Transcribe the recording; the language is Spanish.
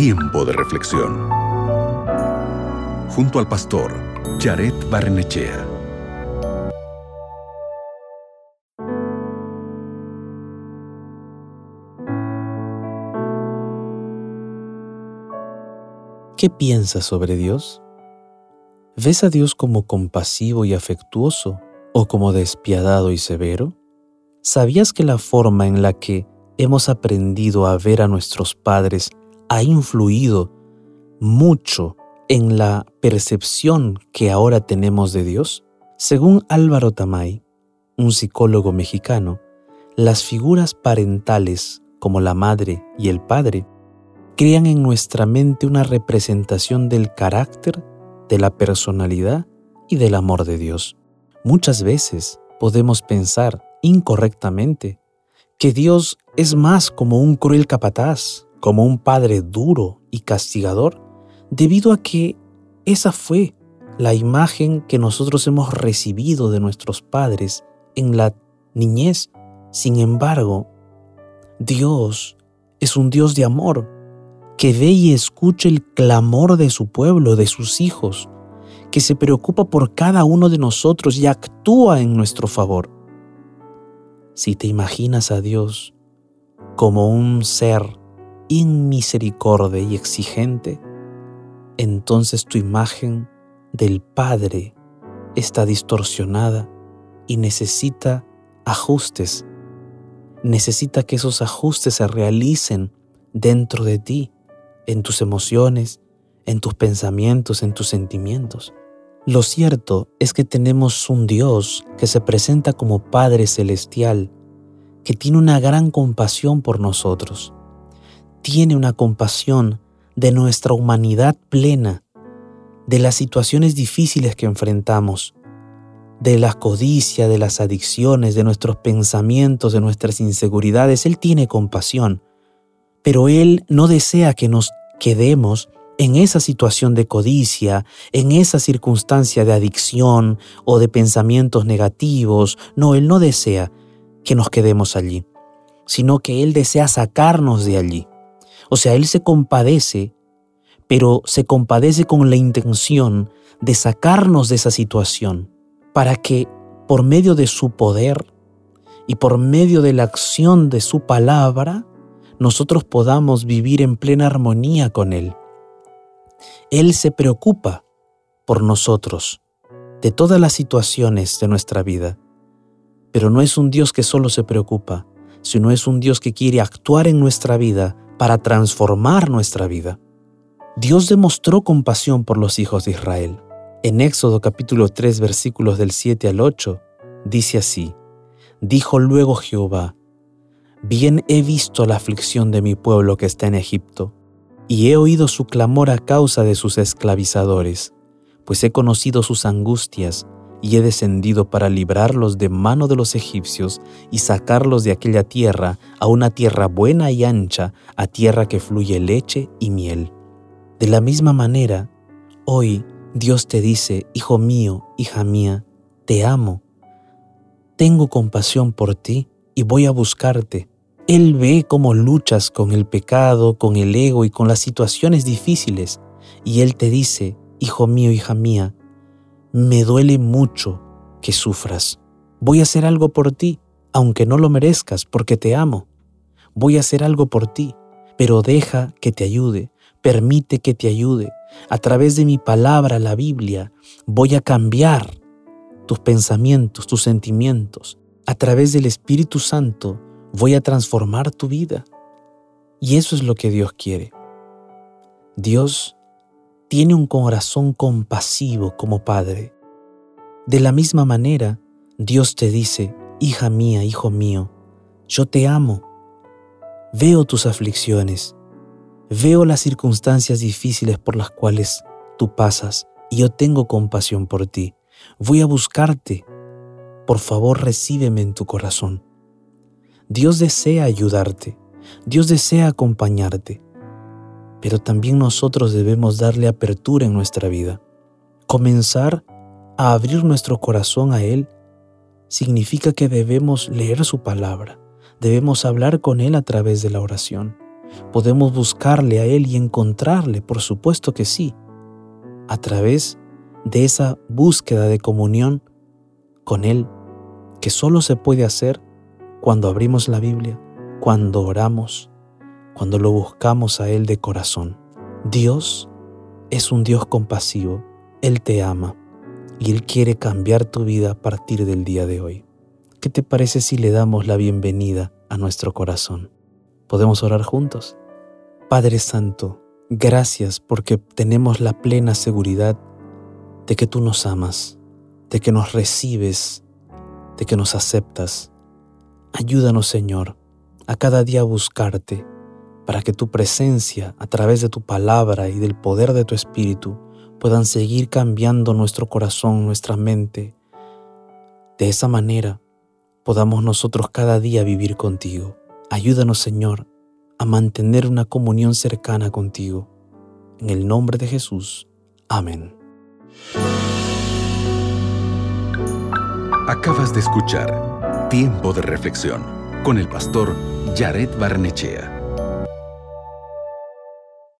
Tiempo de reflexión. Junto al pastor Jared Barnechea. ¿Qué piensas sobre Dios? ¿Ves a Dios como compasivo y afectuoso o como despiadado y severo? ¿Sabías que la forma en la que hemos aprendido a ver a nuestros padres ha influido mucho en la percepción que ahora tenemos de Dios? Según Álvaro Tamay, un psicólogo mexicano, las figuras parentales como la madre y el padre crean en nuestra mente una representación del carácter, de la personalidad y del amor de Dios. Muchas veces podemos pensar incorrectamente que Dios es más como un cruel capataz, como un padre duro y castigador, debido a que esa fue la imagen que nosotros hemos recibido de nuestros padres en la niñez. Sin embargo, Dios es un Dios de amor, que ve y escucha el clamor de su pueblo, de sus hijos, que se preocupa por cada uno de nosotros y actúa en nuestro favor. Si te imaginas a Dios como un ser inmisericordia y exigente, entonces tu imagen del Padre está distorsionada y necesita ajustes. Necesita que esos ajustes se realicen dentro de ti, en tus emociones, en tus pensamientos, en tus sentimientos. Lo cierto es que tenemos un Dios que se presenta como Padre Celestial, que tiene una gran compasión por nosotros. Tiene una compasión de nuestra humanidad plena, de las situaciones difíciles que enfrentamos, de la codicia, de las adicciones, de nuestros pensamientos, de nuestras inseguridades. Él tiene compasión, pero Él no desea que nos quedemos en esa situación de codicia, en esa circunstancia de adicción o de pensamientos negativos. No, Él no desea que nos quedemos allí, sino que Él desea sacarnos de allí. O sea, Él se compadece, pero se compadece con la intención de sacarnos de esa situación, para que por medio de su poder y por medio de la acción de su palabra, nosotros podamos vivir en plena armonía con Él. Él se preocupa por nosotros, de todas las situaciones de nuestra vida. Pero no es un Dios que solo se preocupa, sino es un Dios que quiere actuar en nuestra vida para transformar nuestra vida. Dios demostró compasión por los hijos de Israel. En Éxodo capítulo 3 versículos del 7 al 8 dice así, Dijo luego Jehová, Bien he visto la aflicción de mi pueblo que está en Egipto y he oído su clamor a causa de sus esclavizadores, pues he conocido sus angustias y he descendido para librarlos de mano de los egipcios y sacarlos de aquella tierra a una tierra buena y ancha, a tierra que fluye leche y miel. De la misma manera, hoy Dios te dice, Hijo mío, hija mía, te amo, tengo compasión por ti y voy a buscarte. Él ve cómo luchas con el pecado, con el ego y con las situaciones difíciles. Y Él te dice, Hijo mío, hija mía, me duele mucho que sufras. Voy a hacer algo por ti, aunque no lo merezcas, porque te amo. Voy a hacer algo por ti, pero deja que te ayude, permite que te ayude. A través de mi palabra, la Biblia, voy a cambiar tus pensamientos, tus sentimientos. A través del Espíritu Santo, voy a transformar tu vida. Y eso es lo que Dios quiere. Dios tiene un corazón compasivo como Padre. De la misma manera, Dios te dice, hija mía, hijo mío, yo te amo. Veo tus aflicciones, veo las circunstancias difíciles por las cuales tú pasas y yo tengo compasión por ti. Voy a buscarte. Por favor, recíbeme en tu corazón. Dios desea ayudarte, Dios desea acompañarte, pero también nosotros debemos darle apertura en nuestra vida. Comenzar a abrir nuestro corazón a Él significa que debemos leer su palabra, debemos hablar con Él a través de la oración, Podemos buscarle a Él y encontrarle, por supuesto que sí, a través de esa búsqueda de comunión con Él, que solo se puede hacer cuando abrimos la Biblia, cuando oramos, cuando lo buscamos a Él de corazón. Dios es un Dios compasivo, Él te ama y Él quiere cambiar tu vida a partir del día de hoy. ¿Qué te parece si le damos la bienvenida a nuestro corazón? ¿Podemos orar juntos? Padre Santo, gracias porque tenemos la plena seguridad de que tú nos amas, de que nos recibes, de que nos aceptas. Ayúdanos, Señor, a cada día buscarte, para que tu presencia, a través de tu palabra y del poder de tu Espíritu, puedan seguir cambiando nuestro corazón, nuestra mente. De esa manera podamos nosotros cada día vivir contigo. Ayúdanos, Señor, a mantener una comunión cercana contigo. En el nombre de Jesús. Amén. Acabas de escuchar Tiempo de Reflexión con el pastor Jared Barnechea.